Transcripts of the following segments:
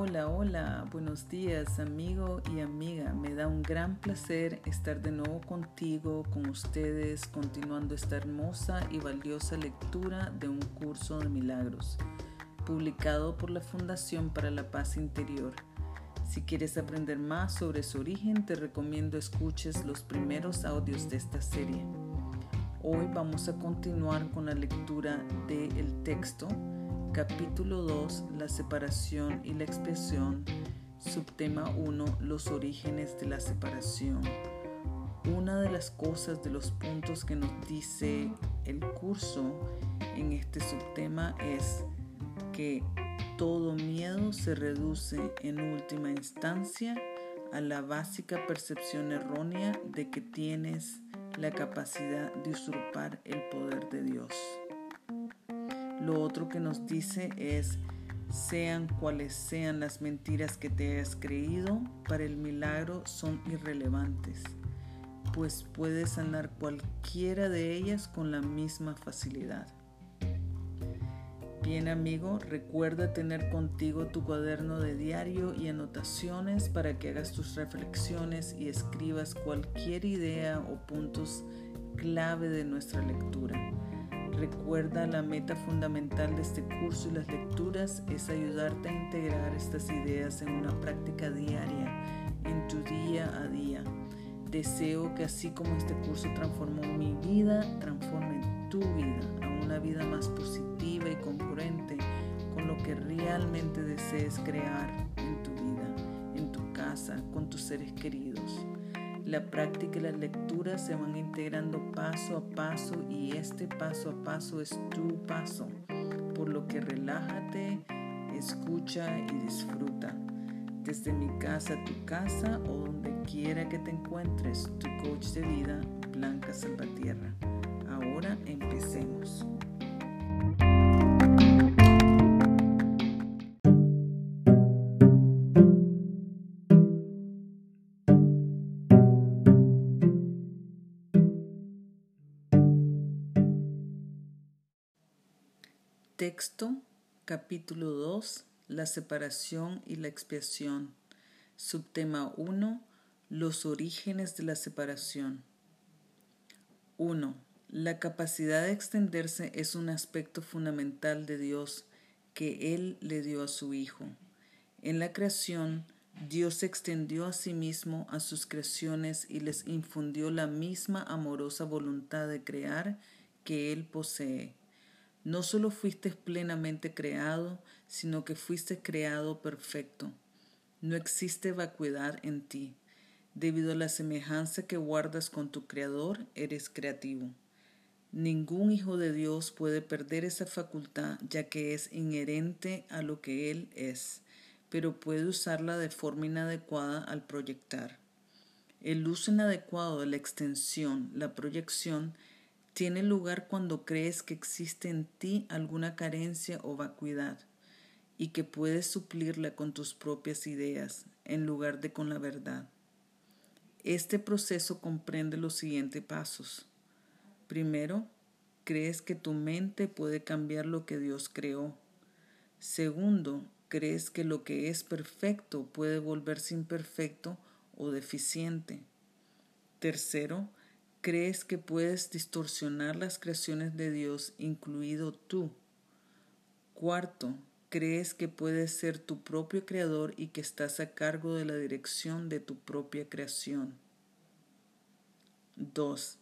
Hola, hola, buenos días amigo y amiga. Me da un gran placer estar de nuevo contigo, con ustedes, continuando esta hermosa y valiosa lectura de un curso de milagros, publicado por la Fundación para la Paz Interior. Si quieres aprender más sobre su origen, te recomiendo escuches los primeros audios de esta serie. Hoy vamos a continuar con la lectura del texto Capítulo 2, la separación y la expresión. Subtema 1, los orígenes de la separación. Una de las cosas de los puntos que nos dice el curso en este subtema es que todo miedo se reduce en última instancia a la básica percepción errónea de que tienes la capacidad de usurpar el poder. Lo otro que nos dice es, sean cuales sean las mentiras que te hayas creído, para el milagro son irrelevantes, pues puedes sanar cualquiera de ellas con la misma facilidad. Bien amigo, recuerda tener contigo tu cuaderno de diario y anotaciones para que hagas tus reflexiones y escribas cualquier idea o puntos clave de nuestra lectura. Recuerda la meta fundamental de este curso y las lecturas es ayudarte a integrar estas ideas en una práctica diaria, en tu día a día. Deseo que así como este curso transformó mi vida, transforme tu vida a una vida más positiva y congruente con lo que realmente desees crear en tu vida, en tu casa, con tus seres queridos. La práctica y la lectura se van integrando paso a paso y este paso a paso es tu paso, por lo que relájate, escucha y disfruta. Desde mi casa a tu casa o donde quiera que te encuentres, tu coach de vida, Blanca Salvatierra. Ahora empecemos. Texto, capítulo 2, la separación y la expiación. Subtema 1, los orígenes de la separación. 1. La capacidad de extenderse es un aspecto fundamental de Dios que Él le dio a su Hijo. En la creación, Dios extendió a sí mismo a sus creaciones y les infundió la misma amorosa voluntad de crear que Él posee. No solo fuiste plenamente creado, sino que fuiste creado perfecto. No existe vacuidad en ti. Debido a la semejanza que guardas con tu Creador, eres creativo. Ningún hijo de Dios puede perder esa facultad ya que es inherente a lo que Él es, pero puede usarla de forma inadecuada al proyectar. El uso inadecuado de la extensión, la proyección, tiene lugar cuando crees que existe en ti alguna carencia o vacuidad y que puedes suplirla con tus propias ideas en lugar de con la verdad. Este proceso comprende los siguientes pasos. Primero, crees que tu mente puede cambiar lo que Dios creó. Segundo, crees que lo que es perfecto puede volverse imperfecto o deficiente. Tercero, crees que puedes distorsionar las creaciones de Dios, incluido tú. Cuarto, crees que puedes ser tu propio creador y que estás a cargo de la dirección de tu propia creación. 2.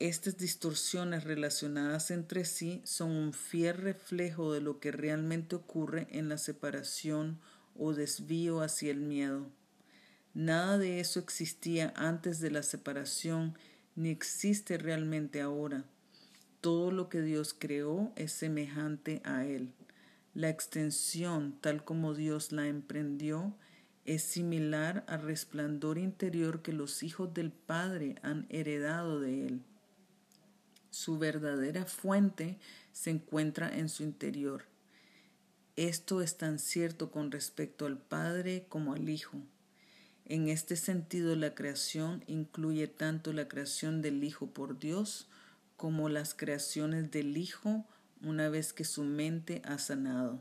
Estas distorsiones relacionadas entre sí son un fiel reflejo de lo que realmente ocurre en la separación o desvío hacia el miedo. Nada de eso existía antes de la separación ni existe realmente ahora. Todo lo que Dios creó es semejante a Él. La extensión, tal como Dios la emprendió, es similar al resplandor interior que los hijos del Padre han heredado de Él. Su verdadera fuente se encuentra en su interior. Esto es tan cierto con respecto al Padre como al Hijo. En este sentido, la creación incluye tanto la creación del Hijo por Dios como las creaciones del Hijo una vez que su mente ha sanado.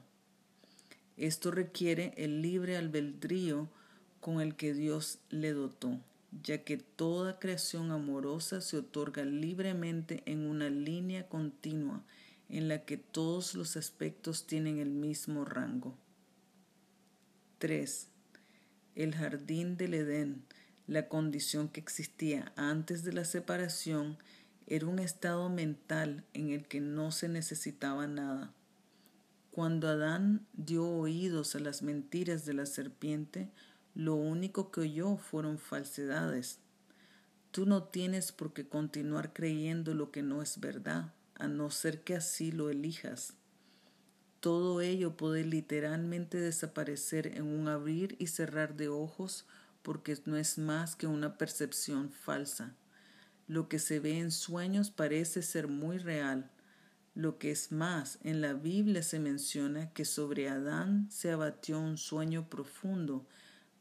Esto requiere el libre albedrío con el que Dios le dotó, ya que toda creación amorosa se otorga libremente en una línea continua en la que todos los aspectos tienen el mismo rango. 3. El jardín del Edén, la condición que existía antes de la separación, era un estado mental en el que no se necesitaba nada. Cuando Adán dio oídos a las mentiras de la serpiente, lo único que oyó fueron falsedades. Tú no tienes por qué continuar creyendo lo que no es verdad, a no ser que así lo elijas. Todo ello puede literalmente desaparecer en un abrir y cerrar de ojos porque no es más que una percepción falsa. Lo que se ve en sueños parece ser muy real, lo que es más, en la Biblia se menciona que sobre Adán se abatió un sueño profundo,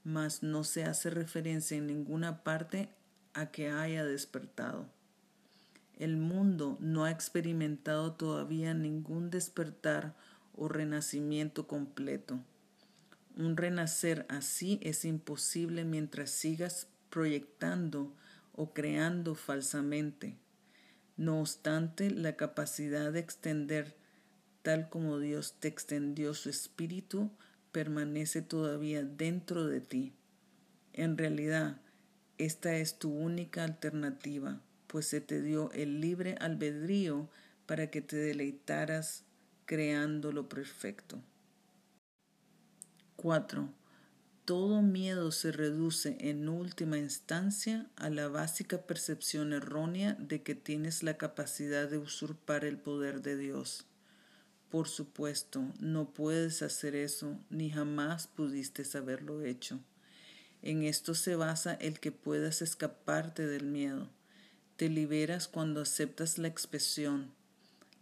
mas no se hace referencia en ninguna parte a que haya despertado. El mundo no ha experimentado todavía ningún despertar o renacimiento completo. Un renacer así es imposible mientras sigas proyectando o creando falsamente. No obstante, la capacidad de extender tal como Dios te extendió su espíritu permanece todavía dentro de ti. En realidad, esta es tu única alternativa, pues se te dio el libre albedrío para que te deleitaras creando lo perfecto. 4. Todo miedo se reduce en última instancia a la básica percepción errónea de que tienes la capacidad de usurpar el poder de Dios. Por supuesto, no puedes hacer eso ni jamás pudiste haberlo hecho. En esto se basa el que puedas escaparte del miedo. Te liberas cuando aceptas la expresión,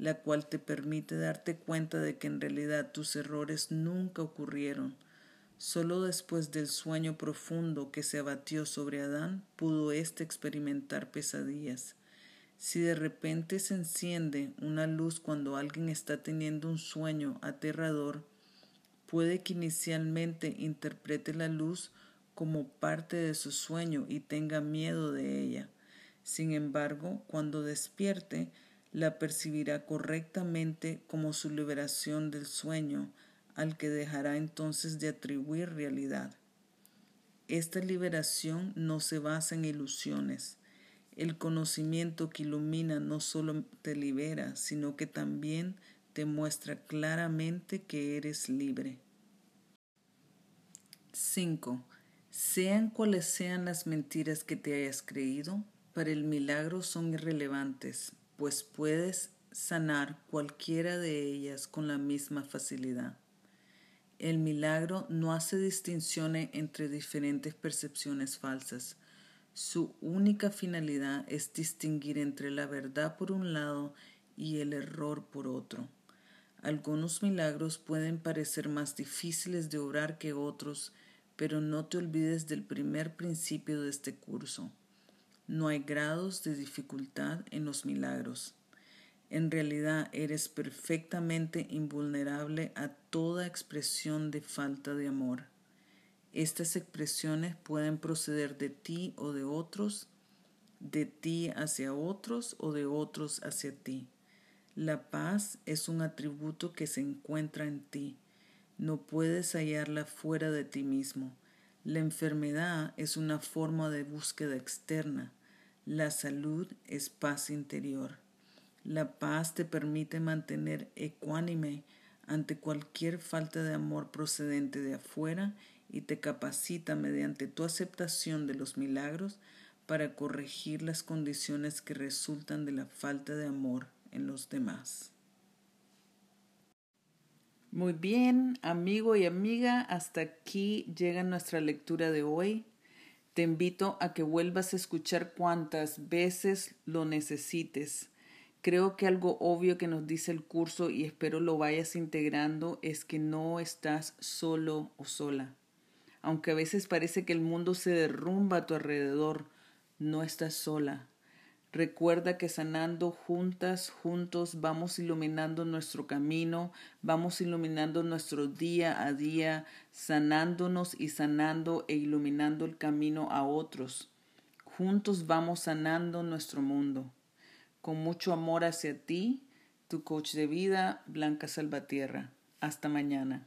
la cual te permite darte cuenta de que en realidad tus errores nunca ocurrieron Solo después del sueño profundo que se abatió sobre Adán pudo éste experimentar pesadillas. Si de repente se enciende una luz cuando alguien está teniendo un sueño aterrador, puede que inicialmente interprete la luz como parte de su sueño y tenga miedo de ella. Sin embargo, cuando despierte, la percibirá correctamente como su liberación del sueño, al que dejará entonces de atribuir realidad. Esta liberación no se basa en ilusiones. El conocimiento que ilumina no solo te libera, sino que también te muestra claramente que eres libre. 5. Sean cuales sean las mentiras que te hayas creído, para el milagro son irrelevantes, pues puedes sanar cualquiera de ellas con la misma facilidad. El milagro no hace distinciones entre diferentes percepciones falsas. Su única finalidad es distinguir entre la verdad por un lado y el error por otro. Algunos milagros pueden parecer más difíciles de obrar que otros, pero no te olvides del primer principio de este curso. No hay grados de dificultad en los milagros. En realidad eres perfectamente invulnerable a toda expresión de falta de amor. Estas expresiones pueden proceder de ti o de otros, de ti hacia otros o de otros hacia ti. La paz es un atributo que se encuentra en ti. No puedes hallarla fuera de ti mismo. La enfermedad es una forma de búsqueda externa. La salud es paz interior. La paz te permite mantener ecuánime ante cualquier falta de amor procedente de afuera y te capacita mediante tu aceptación de los milagros para corregir las condiciones que resultan de la falta de amor en los demás. Muy bien, amigo y amiga, hasta aquí llega nuestra lectura de hoy. Te invito a que vuelvas a escuchar cuantas veces lo necesites Creo que algo obvio que nos dice el curso y espero lo vayas integrando es que no estás solo o sola. Aunque a veces parece que el mundo se derrumba a tu alrededor, no estás sola. Recuerda que sanando juntas, juntos, vamos iluminando nuestro camino, vamos iluminando nuestro día a día, sanándonos y sanando e iluminando el camino a otros. Juntos vamos sanando nuestro mundo. Con mucho amor hacia ti, tu coach de vida, Blanca Salvatierra. Hasta mañana.